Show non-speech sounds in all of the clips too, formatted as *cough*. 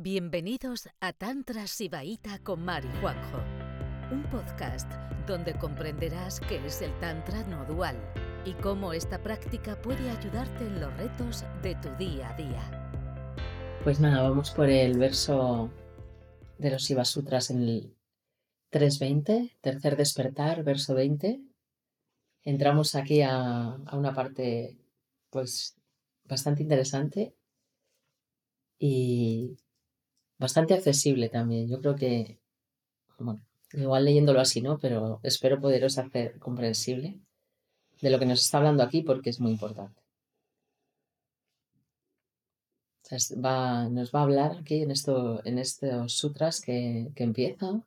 Bienvenidos a Tantra Sibaíta con Mari Juanjo, un podcast donde comprenderás qué es el Tantra no dual y cómo esta práctica puede ayudarte en los retos de tu día a día. Pues nada, vamos por el verso de los Siva Sutras en el 3.20, tercer despertar, verso 20. Entramos aquí a, a una parte pues bastante interesante y bastante accesible también. Yo creo que, bueno, igual leyéndolo así, ¿no? Pero espero poderos hacer comprensible de lo que nos está hablando aquí porque es muy importante. va, nos va a hablar aquí en, esto, en estos sutras que, que empieza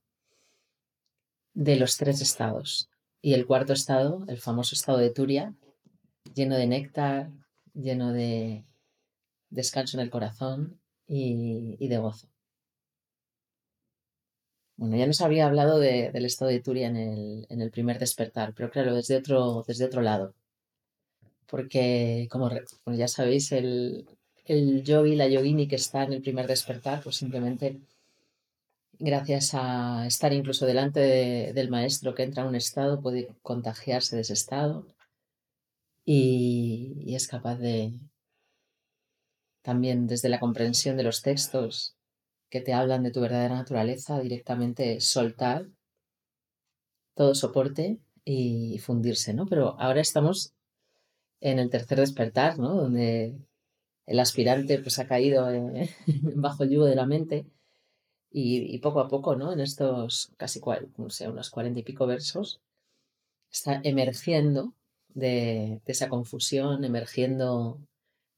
de los tres estados. Y el cuarto estado, el famoso estado de Turia, lleno de néctar, lleno de descanso en el corazón y, de gozo. Bueno, ya nos había hablado del estado de Turia en el, primer despertar, pero claro, desde otro, desde otro lado. Porque, como ya sabéis, el, el yogi, la yogini que está en el primer despertar, pues simplemente gracias a estar incluso delante del maestro que entra en un estado, puede contagiarse de ese estado y, es capaz de también desde la comprensión de los textos que te hablan de tu verdadera naturaleza, directamente soltar todo soporte y fundirse, ¿no? Pero ahora estamos en el tercer despertar, ¿no? Donde el aspirante pues ha caído *laughs* bajo el yugo de la mente y, poco a poco, ¿no? En estos casi, unos cuarenta y pico versos, está emergiendo de, esa confusión, emergiendo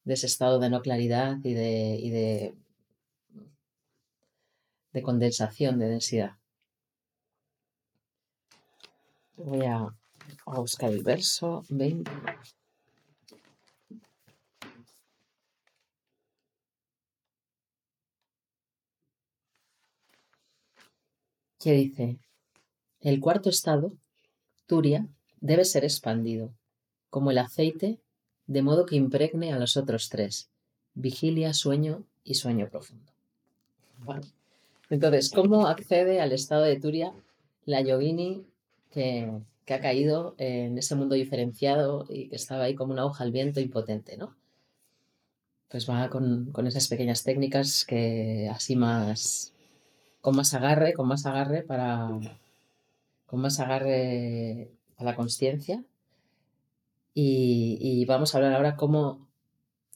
de ese estado de no claridad y de, condensación, de densidad. Voy a, buscar el verso 20. que dice, el cuarto estado, Turia, debe ser expandido, como el aceite, de modo que impregne a los otros tres, vigilia, sueño y sueño profundo. Entonces, ¿cómo accede al estado de Turia la yogini que, ha caído en ese mundo diferenciado y que estaba ahí como una hoja al viento impotente, ¿no? Pues va con, esas pequeñas técnicas que así más, con más agarre, con más agarre para, con más agarre a la conciencia y, vamos a hablar ahora cómo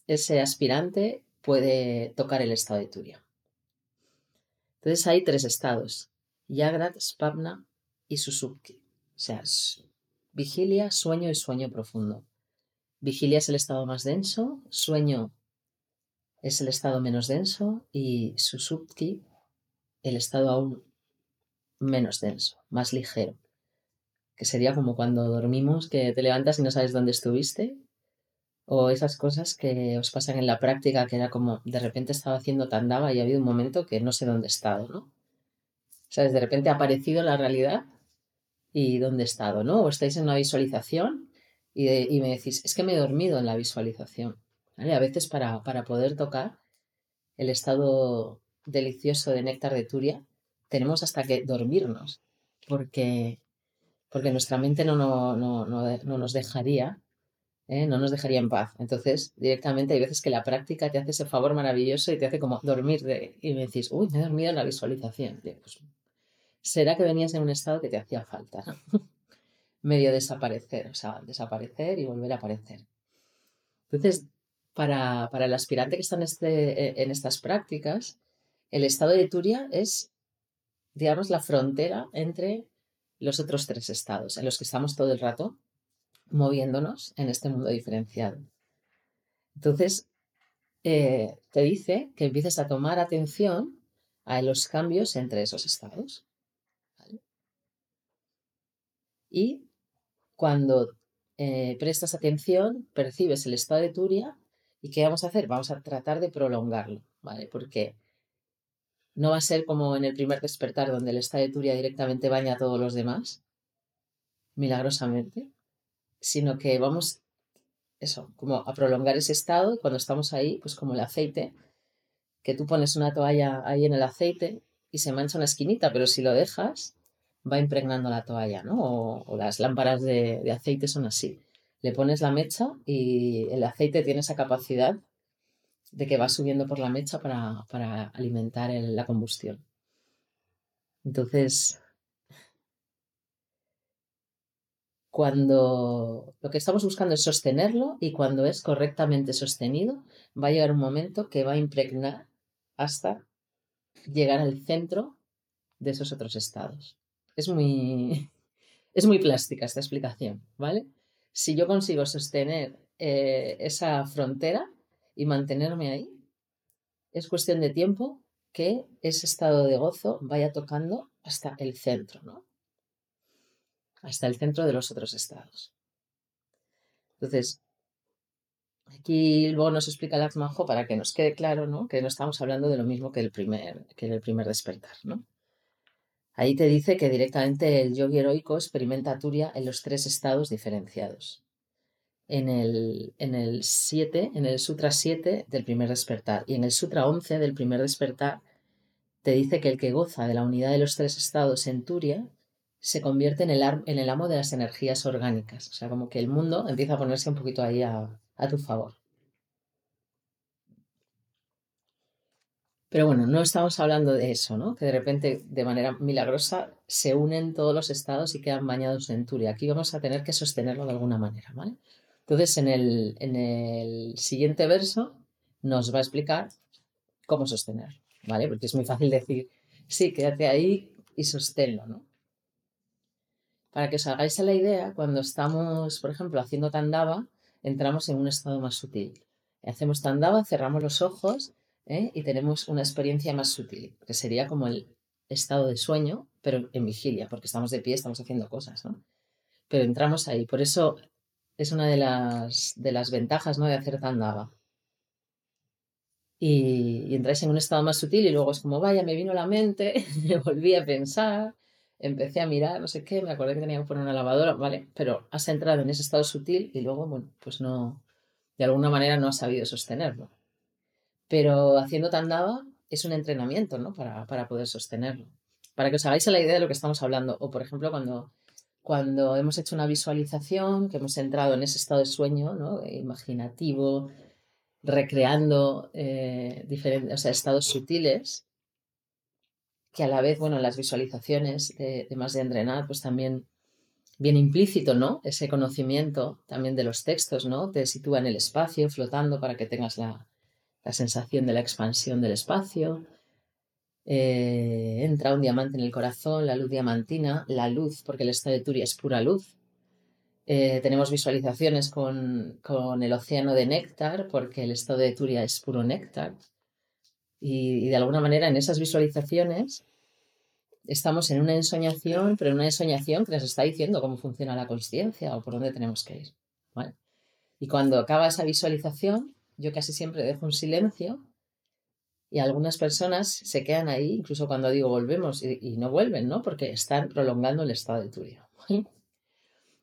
ese aspirante puede tocar el estado de Turia. Entonces hay tres estados, Yagrat, Spavna y Susupti. O sea, vigilia, sueño y sueño profundo. Vigilia es el estado más denso, sueño es el estado menos denso y Susupti el estado aún menos denso, más ligero que sería como cuando dormimos, que te levantas y no sabes dónde estuviste, o esas cosas que os pasan en la práctica, que era como de repente estaba haciendo tandava y ha habido un momento que no sé dónde he estado, ¿no? ¿Sabes? De repente ha aparecido la realidad y dónde he estado, ¿no? O estáis en una visualización y, y me decís, es que me he dormido en la visualización. ¿Vale? A veces para, para poder tocar el estado delicioso de néctar de Turia, tenemos hasta que dormirnos, porque porque nuestra mente no, no, no, no nos dejaría, ¿eh? no nos dejaría en paz. Entonces, directamente hay veces que la práctica te hace ese favor maravilloso y te hace como dormir de, y me decís, uy, me he dormido en la visualización. Pues, será que venías en un estado que te hacía falta, *laughs* medio desaparecer, o sea, desaparecer y volver a aparecer. Entonces, para, para el aspirante que está en, este, en estas prácticas, el estado de Turia es, digamos, la frontera entre los otros tres estados en los que estamos todo el rato moviéndonos en este mundo diferenciado. Entonces, eh, te dice que empieces a tomar atención a los cambios entre esos estados. Y cuando eh, prestas atención, percibes el estado de Turia y ¿qué vamos a hacer? Vamos a tratar de prolongarlo, ¿vale? Porque no va a ser como en el primer despertar, donde el estado de Turia directamente baña a todos los demás, milagrosamente, sino que vamos, eso, como a prolongar ese estado y cuando estamos ahí, pues como el aceite que tú pones una toalla ahí en el aceite y se mancha una esquinita, pero si lo dejas, va impregnando la toalla, ¿no? O, las lámparas de, aceite son así. Le pones la mecha y el aceite tiene esa capacidad de que va subiendo por la mecha para, alimentar la combustión. Entonces, cuando lo que estamos buscando es sostenerlo y cuando es correctamente sostenido, va a llegar un momento que va a impregnar hasta llegar al centro de esos otros estados. Es muy, *laughs* es muy plástica esta explicación, ¿vale? Si yo consigo sostener eh, esa frontera y mantenerme ahí, es cuestión de tiempo que ese estado de gozo vaya tocando hasta el centro, ¿no? Hasta el centro de los otros estados. Entonces, Aquí luego nos explica el Majo para que nos quede claro, ¿no? Que no estamos hablando de lo mismo que el primer, que el primer despertar, ¿no? Ahí te dice que directamente el yogi heroico experimenta Turia en los tres estados diferenciados. En el, en el 7, en el Sutra 7 del primer despertar y en el Sutra 11 del primer despertar te dice que el que goza de la unidad de los tres estados en Turia se convierte en el, amo de las energías orgánicas. O sea, como que el mundo empieza a ponerse un poquito ahí a, tu favor. Pero bueno, no estamos hablando de eso, ¿no? Que de repente, de manera milagrosa, se unen todos los estados y quedan bañados en Turia. Aquí vamos a tener que sostenerlo de alguna manera, ¿vale? Entonces, en el, en el siguiente verso nos va a explicar cómo sostenerlo, ¿vale? Porque es muy fácil decir, sí, quédate ahí y sosténlo, ¿no? Para que os hagáis la idea, cuando estamos, por ejemplo, haciendo tandava, entramos en un estado más sutil. Hacemos tandava, cerramos los ojos ¿eh? y tenemos una experiencia más sutil, que sería como el estado de sueño, pero en vigilia, porque estamos de pie, estamos haciendo cosas, ¿no? Pero entramos ahí. Por eso es una de las, de las ventajas ¿no? de hacer tandava. Y, y entráis en un estado más sutil y luego es como, vaya, me vino la mente, *laughs* me volví a pensar, empecé a mirar, no sé qué, me acordé que tenía que poner una lavadora, vale, pero has entrado en ese estado sutil y luego, bueno, pues no, de alguna manera no has sabido sostenerlo. Pero haciendo tandava es un entrenamiento, ¿no? Para, para poder sostenerlo. Para que os hagáis la idea de lo que estamos hablando. O, por ejemplo, cuando, cuando hemos hecho una visualización, que hemos entrado en ese estado de sueño, ¿no? Imaginativo, recreando eh, diferentes, estados sutiles, que a la vez, bueno, las visualizaciones de, más de entrenar, pues también viene implícito, ¿no? Ese conocimiento también de los textos, ¿no? Te sitúa en el espacio, flotando para que tengas la, sensación de la expansión del espacio. Eh, entra un diamante en el corazón, la luz diamantina, la luz, porque el estado de Turia es pura luz. Eh, tenemos visualizaciones con, con, el océano de néctar, porque el estado de Turia es puro néctar. Y, de alguna manera en esas visualizaciones estamos en una ensoñación, pero en una ensoñación que nos está diciendo cómo funciona la conciencia o por dónde tenemos que ir. Y cuando acaba esa visualización, yo casi siempre dejo un silencio y algunas personas se quedan ahí, incluso cuando digo volvemos y, no vuelven, ¿no? Porque están prolongando el estado de tuyo.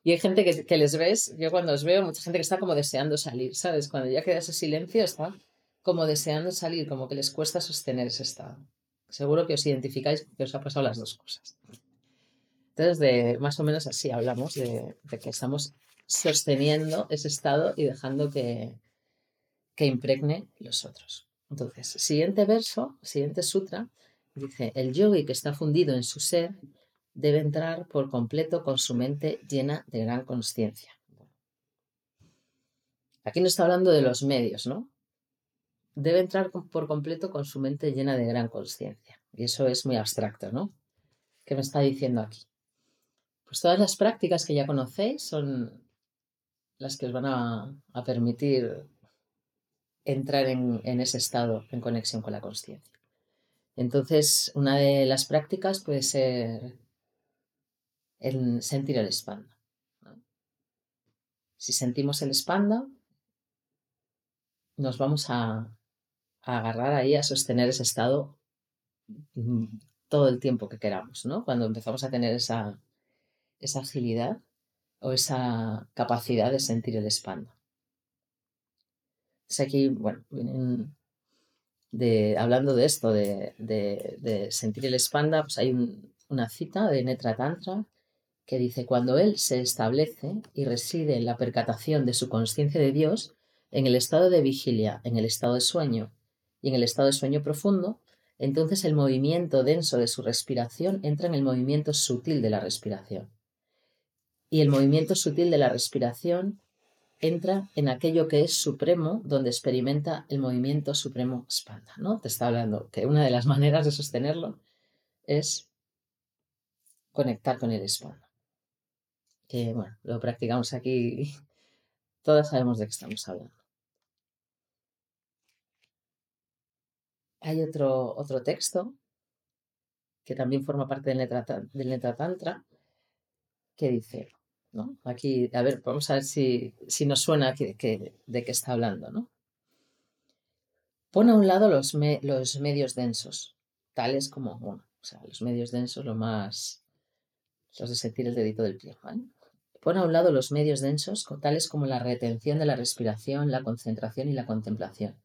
Y hay gente que, que, les ves, yo cuando os veo, mucha gente que está como deseando salir, ¿sabes? Cuando ya queda ese silencio, está como deseando salir, como que les cuesta sostener ese estado. Seguro que os identificáis que os ha pasado las dos cosas. Entonces, de, más o menos así hablamos de, que estamos sosteniendo ese estado y dejando que, que impregne los otros. Entonces, siguiente verso, siguiente sutra, dice, el yogi que está fundido en su ser debe entrar por completo con su mente llena de gran conciencia. Aquí no está hablando de los medios, ¿no? Debe entrar por completo con su mente llena de gran conciencia. Y eso es muy abstracto, ¿no? ¿Qué me está diciendo aquí? Pues todas las prácticas que ya conocéis son las que os van a, permitir entrar en, ese estado en conexión con la conciencia. Entonces, una de las prácticas puede ser el sentir el espanda. Si sentimos el espanda, nos vamos a, agarrar ahí, a sostener ese estado mm, todo el tiempo que queramos, ¿no? Cuando empezamos a tener esa, esa agilidad o esa capacidad de sentir el espanda. aquí, bueno, de, hablando de esto, de, sentir el espanda, pues hay una cita de Netra Tantra que dice, cuando él se establece y reside en la percatación de su conciencia de Dios, en el estado de vigilia, en el estado de sueño y en el estado de sueño profundo, entonces el movimiento denso de su respiración entra en el movimiento sutil de la respiración. Y el movimiento sutil de la respiración entra en aquello que es supremo, donde experimenta el movimiento supremo espanda. ¿no? Te está hablando que una de las *laughs* maneras de sostenerlo es conectar con el espanda. Que bueno, lo practicamos aquí, *laughs* todas sabemos de qué estamos hablando. Hay otro, otro texto que también forma parte del Netra, del Tantra que dice, ¿no? Aquí, a ver, vamos a ver si, si nos suena de qué está hablando, ¿no? Pon a un lado los, los medios densos, tales como, bueno, o sea, los medios densos, lo más, los de sentir el dedito del pie, ¿vale? Pon a un lado los medios densos, tales como la retención de la respiración, la concentración y la contemplación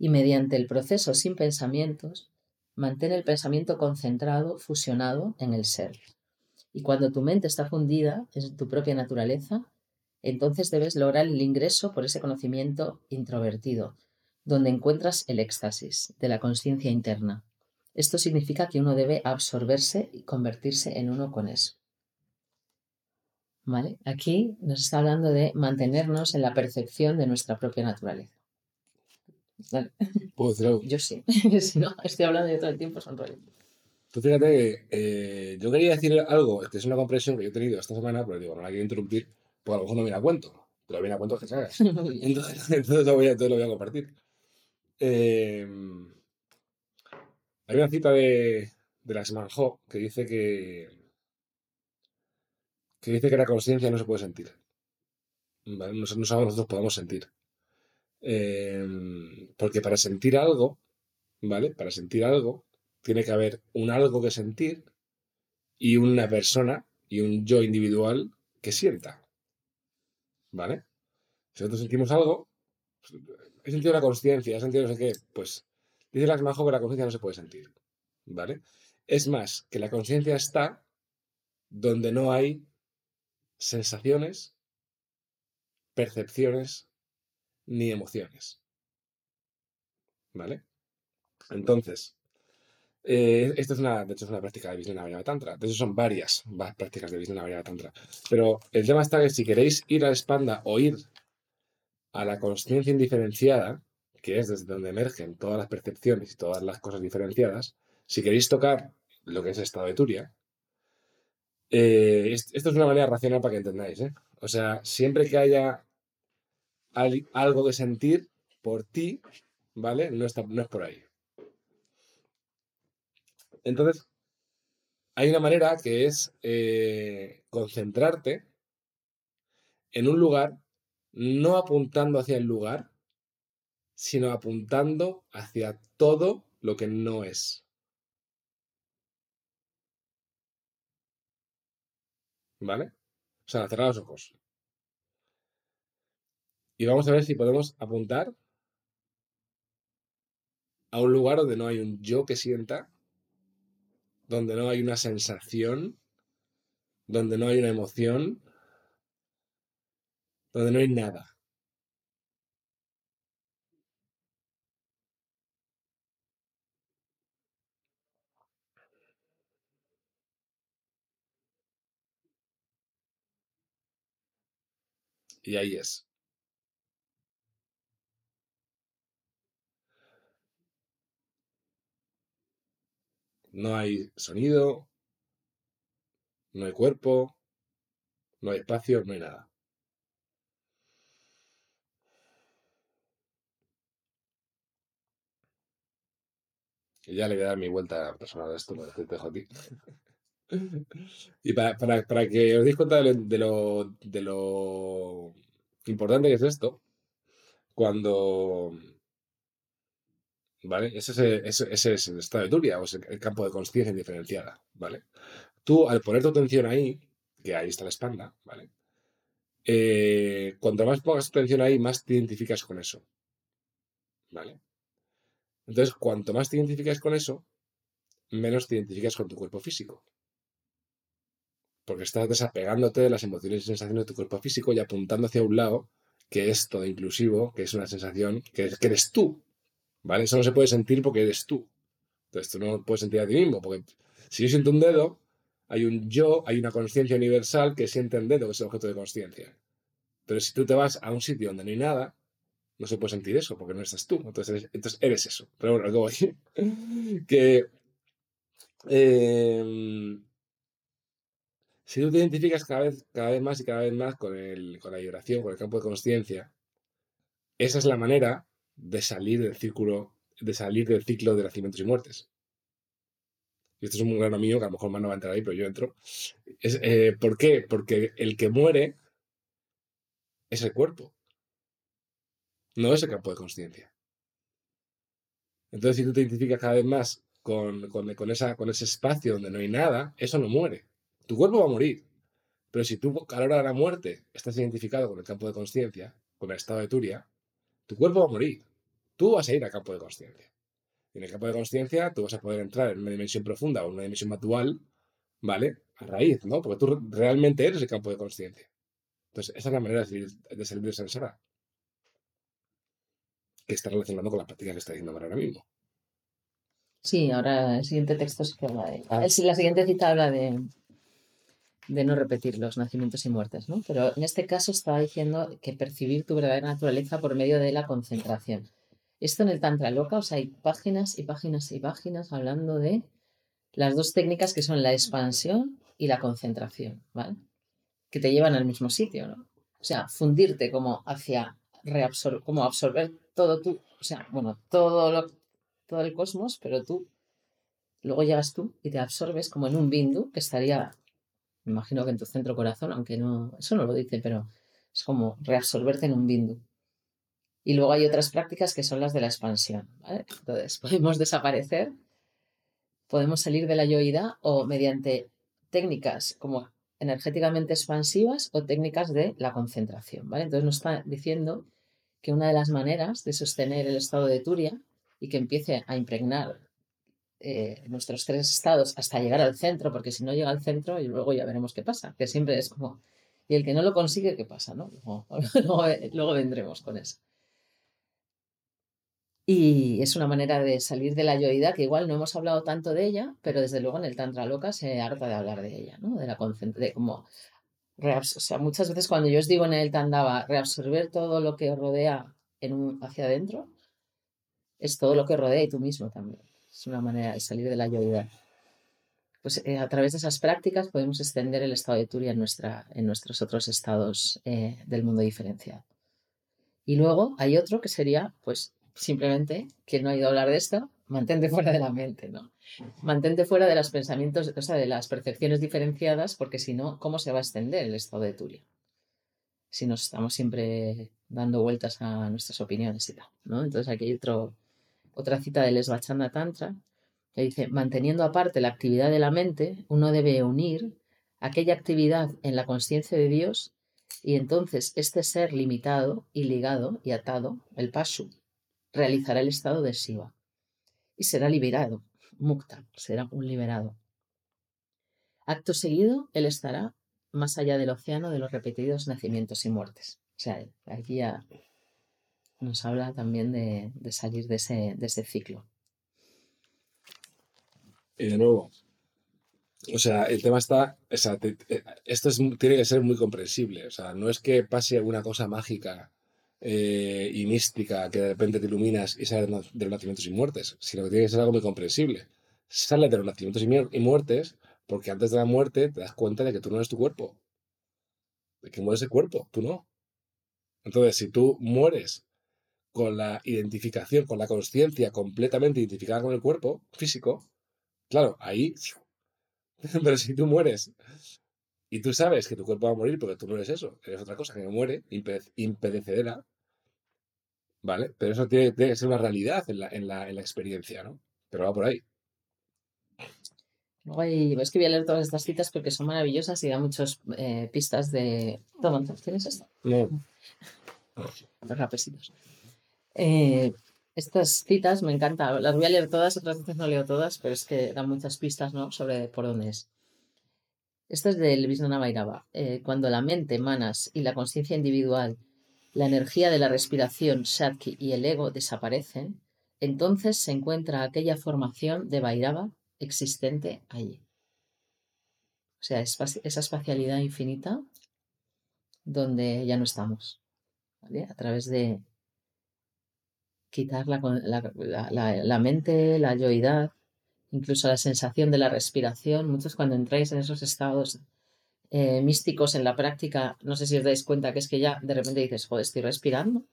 y mediante el proceso sin pensamientos, mantén el pensamiento concentrado, fusionado en el ser. Y cuando tu mente está fundida en tu propia naturaleza, entonces debes lograr el ingreso por ese conocimiento introvertido, donde encuentras el éxtasis de la conciencia interna. Esto significa que uno debe absorberse y convertirse en uno con eso. ¿Vale? Aquí nos está hablando de mantenernos en la percepción de nuestra propia naturaleza. ¿Puedo decir algo? Yo sí. *laughs* si no, estoy hablando de todo el tiempo, son rollo. Tú fíjate que eh, yo quería decir algo, que es una comprensión que yo he tenido esta semana, pero digo, no la quiero interrumpir, porque a lo mejor no viene a cuento. Pero viene a cuento que se haga. *laughs* entonces, *laughs* entonces, lo voy a, entonces lo voy a compartir. Eh, hay una cita de, de la que dice que, que dice que la conciencia no se puede sentir. ¿Vale? No, no sabemos nosotros podemos sentir. Em, porque para sentir algo, ¿vale? Para sentir algo, tiene que haber un algo que sentir y una persona y un yo individual que sienta. ¿Vale? Si nosotros sentimos algo, he sentido la conciencia, he sentido no sé qué, pues dice las majo que la conciencia no se puede sentir. ¿Vale? Es más, que la conciencia está donde no hay sensaciones, percepciones ni emociones. ¿Vale? Entonces, eh, esta es una, de hecho, es una práctica de Vijnana Tantra. De hecho, son varias, prácticas de Vijnana Tantra. Pero el tema está que si queréis ir a Espanda o ir a la conciencia indiferenciada, que es desde donde emergen todas las percepciones y todas las cosas diferenciadas, si queréis tocar lo que es el estado de Turia, eh, esto es una manera racional para que entendáis. ¿eh? O sea, siempre que haya algo que sentir por ti, ¿vale? No, está, es por ahí. Entonces, hay una manera que es eh, concentrarte en un lugar, no apuntando hacia el lugar, sino apuntando hacia todo lo que no es. ¿Vale? O sea, cerrar los ojos. Y vamos a ver si podemos apuntar a un lugar donde no hay un yo que sienta, donde no hay una sensación, donde no hay una emoción, donde no hay nada. Y ahí es. No hay sonido, no hay cuerpo, no hay espacio, no hay nada. Y ya le voy a dar mi vuelta personal a esto, para te dejo a ti. y para, que os deis cuenta de lo, de lo importante que es esto, cuando ¿vale? Ese es, el estado de Turia, o es el campo de conciencia indiferenciada, ¿vale? Tú, al poner tu atención ahí, que ahí está la espalda, ¿vale? Eh, cuanto más pongas tu atención ahí, más te identificas con eso, ¿vale? Entonces, cuanto más te identificas con eso, menos te identificas con tu cuerpo físico. Porque estás desapegándote de las emociones y sensaciones de tu cuerpo físico y apuntando hacia un lado que es todo inclusivo, que es una sensación que eres tú. ¿Vale? Eso no se puede sentir porque eres tú. Entonces tú no puedes sentir a ti mismo, porque si yo siento un dedo, hay un yo, hay una conciencia universal que siente el dedo, que es el objeto de conciencia. Pero si tú te vas a un sitio donde no hay nada, no se puede sentir eso, porque no estás tú. Entonces eres, entonces eres eso. Pero bueno, luego *laughs* que em, si tú te identificas cada vez, cada vez más y cada vez más con, el, con la vibración, con el campo de conciencia, esa es la manera de salir del círculo, de salir del ciclo de nacimientos y muertes. Y esto es un grano mío que a lo mejor más no va a entrar ahí, pero yo entro. Eh, ¿Por qué? Porque el que muere es el cuerpo. No es el campo de conciencia. Entonces, si tú te identificas cada vez más con, con, esa, con ese espacio donde no hay nada, eso no muere. Tu cuerpo va a morir. Pero si tú a la hora de la muerte estás identificado con el campo de conciencia, con el estado de Turia, tu cuerpo va a morir. Tú vas a ir al campo de conciencia. En el campo de conciencia tú vas a poder entrar en una dimensión profunda o en una dimensión más dual, ¿vale? A raíz, ¿no? Porque tú realmente eres el campo de conciencia. Entonces, esa es la manera de salir de, salir de Sansara. Que está relacionado con la práctica que está diciendo ahora mismo. Sí, ahora el siguiente texto sí que habla de. Ah. La siguiente cita habla de, de no repetir los nacimientos y muertes, ¿no? Pero en este caso estaba diciendo que percibir tu verdadera naturaleza por medio de la concentración. Esto en el Tantra Loca, o sea, hay páginas y páginas y páginas hablando de las dos técnicas que son la expansión y la concentración, ¿vale? Que te llevan al mismo sitio, ¿no? O sea, fundirte como hacia reabsorber, como absorber todo tú, o sea, bueno, todo lo, todo el cosmos, pero tú luego llegas tú y te absorbes como en un bindu que estaría, me imagino que en tu centro corazón, aunque no, eso no lo dice, pero es como reabsorberte en un bindu. Y luego hay otras prácticas que son las de la expansión. Entonces, *laughs* podemos desaparecer, podemos salir de la yoida o mediante técnicas como energéticamente expansivas o técnicas de la concentración. ¿vale? Entonces nos está diciendo que una de las maneras de sostener el estado de Turia y que empiece a impregnar eh, nuestros tres estados hasta llegar al centro, porque si no llega al centro y luego ya veremos qué pasa, que siempre es como, y el que no lo consigue, ¿qué pasa? ¿no? luego *laughs* vendremos con eso. Y es una manera de salir de la yoida, que igual no hemos hablado tanto de ella, pero desde luego en el Tantra Loca se harta de hablar de ella, ¿no? De la de como o sea, muchas veces cuando yo os digo en el Tandava reabsorber todo lo que rodea en un, hacia adentro, es todo lo que rodea y tú mismo también. Es una manera de salir de la yoida. Pues eh, a través de esas prácticas podemos extender el estado de Turia en, nuestra, en nuestros otros estados eh, del mundo diferenciado. Y luego hay otro que sería, pues, simplemente, quien no ha ido a hablar de esto, mantente fuera de la mente, ¿no? Mantente fuera de los pensamientos, o sea, de las percepciones diferenciadas, porque si no, ¿cómo se va a extender el estado de Turia? Si nos estamos siempre dando vueltas a nuestras opiniones y tal, ¿no? Entonces aquí hay otro, otra cita del Esvachanda Tantra que dice, manteniendo aparte la actividad de la mente, uno debe unir aquella actividad en la conciencia de Dios y entonces este ser limitado y ligado y atado, el Pashu, realizará el estado de Shiva y será liberado, Mukta, será un liberado. Acto seguido, él estará más allá del océano de los repetidos nacimientos y muertes. O sea, aquí ya nos habla también de, salir de ese, ciclo. Y de nuevo, o sea, el tema está, esto tiene que ser muy comprensible, o sea, no es que pase alguna cosa mágica eh, y mística que de repente te iluminas y sales de los nacimientos y muertes, sino que tiene que ser algo muy comprensible. Sales de los nacimientos y muertes porque antes de la muerte te das cuenta de que tú no eres tu cuerpo, de que mueres el cuerpo, tú no. Entonces, si tú mueres con la identificación, con la conciencia completamente identificada con el cuerpo físico, claro, ahí... *laughs* Pero si tú mueres y tú sabes que tu cuerpo va a morir porque tú no eres eso, eres otra cosa que no muere, impedecedera, ¿vale? Pero eso tiene, que ser una realidad en la, en, la, en la, experiencia, ¿no? Pero va por ahí. Es que voy a leer todas estas citas porque son maravillosas y da muchas eh, pistas de... Toma, ¿tienes esto? No. *laughs* Los rapesitos. Eh, Estas citas me encantan. Las voy a leer todas, otras veces no leo todas, pero es que dan muchas pistas ¿no? sobre por dónde es. Esto es del Visnana Bhairava. Eh, cuando la mente, manas y la conciencia individual, la energía de la respiración, Shakti y el ego desaparecen, entonces se encuentra aquella formación de Bhairava existente allí. O sea, esa espacialidad infinita donde ya no estamos. A través de quitar la, la, mente, la yoidad, incluso la sensación de la respiración. Muchos cuando entráis en esos estados eh, místicos en la práctica, no sé si os dais cuenta que es que ya de repente dices, joder, estoy respirando.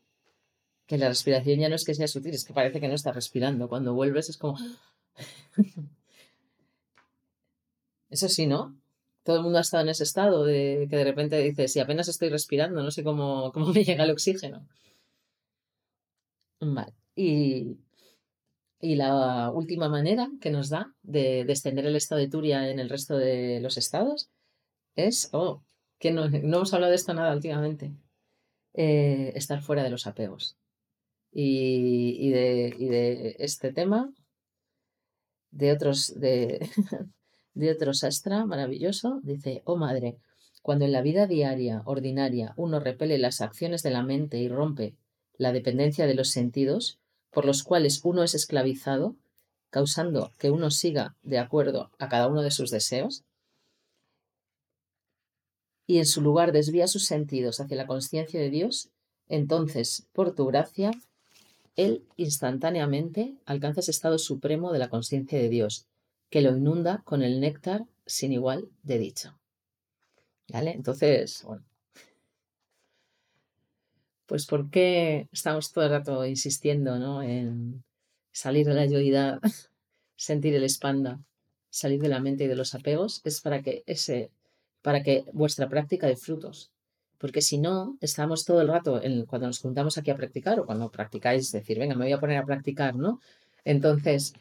Que la respiración ya no es que sea sutil, es que parece que no estás respirando. Cuando vuelves es como... *laughs* Eso sí, ¿no? Todo el mundo ha estado en ese estado de que de repente dices, si apenas estoy respirando, no sé cómo, cómo me llega el oxígeno. Vale. Y, y la última manera que nos da de, extender el estado de Turia en el resto de los estados es, oh, que no, hemos hablado de esto nada últimamente, eh, estar fuera de los apegos. Y, de, y de este tema, de otros, de, *laughs* de otro sastra maravilloso, dice, oh madre, cuando en la vida diaria, ordinaria, uno repele las acciones de la mente y rompe la dependencia de los sentidos, por los cuales uno es esclavizado, causando que uno siga de acuerdo a cada uno de sus deseos, y en su lugar desvía sus sentidos hacia la conciencia de Dios, entonces, por tu gracia, él instantáneamente alcanza ese estado supremo de la conciencia de Dios, que lo inunda con el néctar sin igual de dicho. ¿Vale? Entonces, bueno, pues ¿por qué estamos todo el rato insistiendo ¿no? en salir de la yoidad, *laughs* sentir el espanda, salir de la mente y de los apegos? Es para que ese, para que vuestra práctica dé frutos. Porque si no, estamos todo el rato, cuando nos juntamos aquí a practicar o cuando practicáis, decir, venga, me voy a poner a practicar, ¿no? Entonces,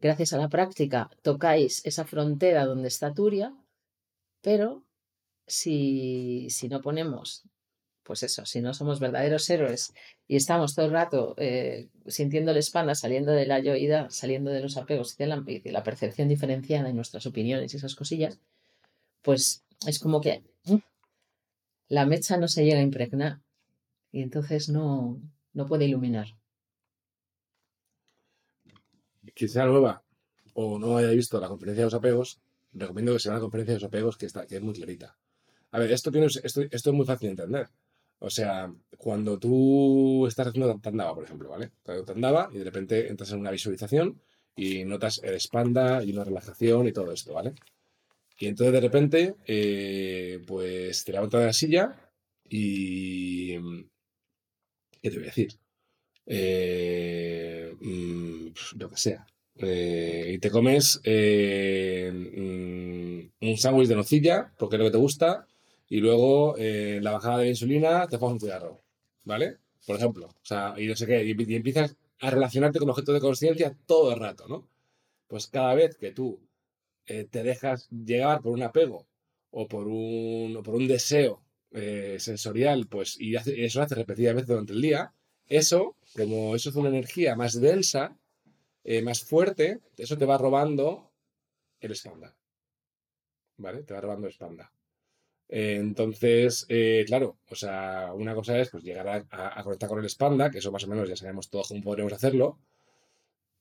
gracias a la práctica, tocáis esa frontera donde está Turia, pero si, si no ponemos pues eso, si no somos verdaderos héroes y estamos todo el rato eh, sintiendo la espalda, saliendo de la yoida, saliendo de los apegos y de la, percepción diferenciada en nuestras opiniones y esas cosillas, pues es como que mm, la mecha no se llega a impregnar y entonces no, no puede iluminar. Quizá nueva o no haya visto la conferencia de los apegos, recomiendo que sea la conferencia de los apegos que, está, que es muy clarita. A ver, esto, tiene, esto, esto es muy fácil de entender. O sea, cuando tú estás haciendo Tandava, por ejemplo, ¿vale? Tandava y de repente entras en una visualización y notas el espanda y una relajación y todo esto, ¿vale? Y entonces de repente, eh, pues te levantas de la silla y... ¿Qué te voy a decir? Eh, mm, lo que sea. Eh, y te comes mm, un sándwich de nocilla, porque es lo que te gusta, y luego la bajada de insulina te pones un cigarro, ¿vale? Por ejemplo, o sea, y no sé qué, y, empiezas a relacionarte con objetos de conciencia todo el rato, ¿no? Pues cada vez que tú eh, te dejas llegar por un apego o por un, por un deseo eh, sensorial, pues, y eso lo haces repetidamente durante el día, eso, como eso es una energía más densa, más fuerte, eso te va robando el espanda. ¿Vale? Te va robando el espanda entonces, eh, claro, o sea, una cosa es pues llegar a, conectar con el Spanda, que eso más o menos ya sabemos todos cómo podremos hacerlo,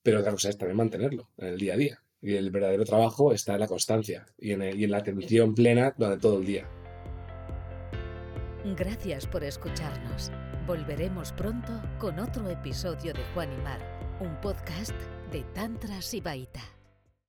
pero otra cosa es también mantenerlo en el día a día. Y el verdadero trabajo está en la constancia y en, la atención plena durante todo el día. Gracias por escucharnos. Volveremos pronto con otro episodio de Juan y Mar, un podcast de Tantra Sibaita.